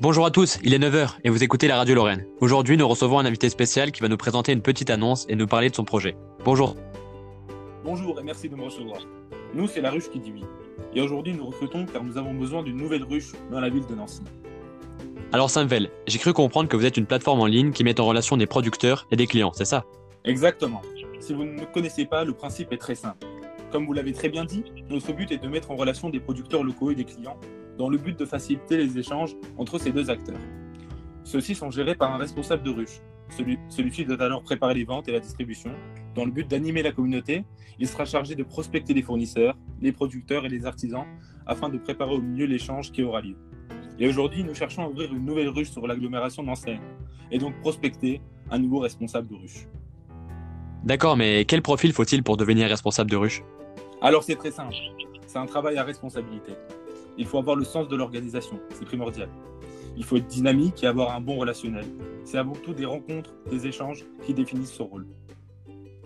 Bonjour à tous, il est 9h et vous écoutez la radio Lorraine. Aujourd'hui, nous recevons un invité spécial qui va nous présenter une petite annonce et nous parler de son projet. Bonjour. Bonjour et merci de me recevoir. Nous, c'est la ruche qui dit oui. Et aujourd'hui, nous recrutons car nous avons besoin d'une nouvelle ruche dans la ville de Nancy. Alors Saint-Vel, j'ai cru comprendre que vous êtes une plateforme en ligne qui met en relation des producteurs et des clients, c'est ça? Exactement. Si vous ne connaissez pas, le principe est très simple. Comme vous l'avez très bien dit, notre but est de mettre en relation des producteurs locaux et des clients dans le but de faciliter les échanges entre ces deux acteurs. Ceux-ci sont gérés par un responsable de ruche. Celui, celui-ci doit alors préparer les ventes et la distribution. Dans le but d'animer la communauté, il sera chargé de prospecter les fournisseurs, les producteurs et les artisans afin de préparer au mieux l'échange qui aura lieu. Et aujourd'hui, nous cherchons à ouvrir une nouvelle ruche sur l'agglomération d'Enseigne et donc prospecter un nouveau responsable de ruche. D'accord, mais quel profil faut-il pour devenir responsable de ruche Alors c'est très simple, c'est un travail à responsabilité. Il faut avoir le sens de l'organisation, c'est primordial. Il faut être dynamique et avoir un bon relationnel. C'est avant tout des rencontres, des échanges qui définissent ce rôle.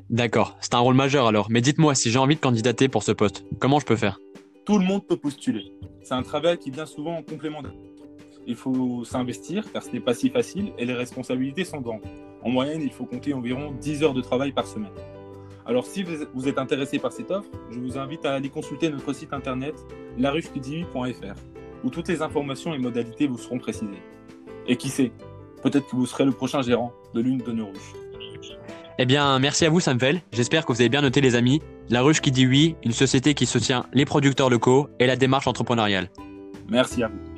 D'accord, c'est un rôle majeur alors, mais dites-moi si j'ai envie de candidater pour ce poste, comment je peux faire? Tout le monde peut postuler. C'est un travail qui vient souvent en complément. Il faut s'investir car ce n'est pas si facile et les responsabilités sont grandes. En moyenne, il faut compter environ 10 heures de travail par semaine. Alors si vous êtes intéressé par cette offre, je vous invite à aller consulter notre site internet larucheqdivy.fr où toutes les informations et modalités vous seront précisées. Et qui sait, peut-être que vous serez le prochain gérant de l'une de nos ruches. Eh bien, merci à vous Samvel, j'espère que vous avez bien noté les amis. La ruche qui dit oui, une société qui soutient les producteurs locaux et la démarche entrepreneuriale. Merci à vous.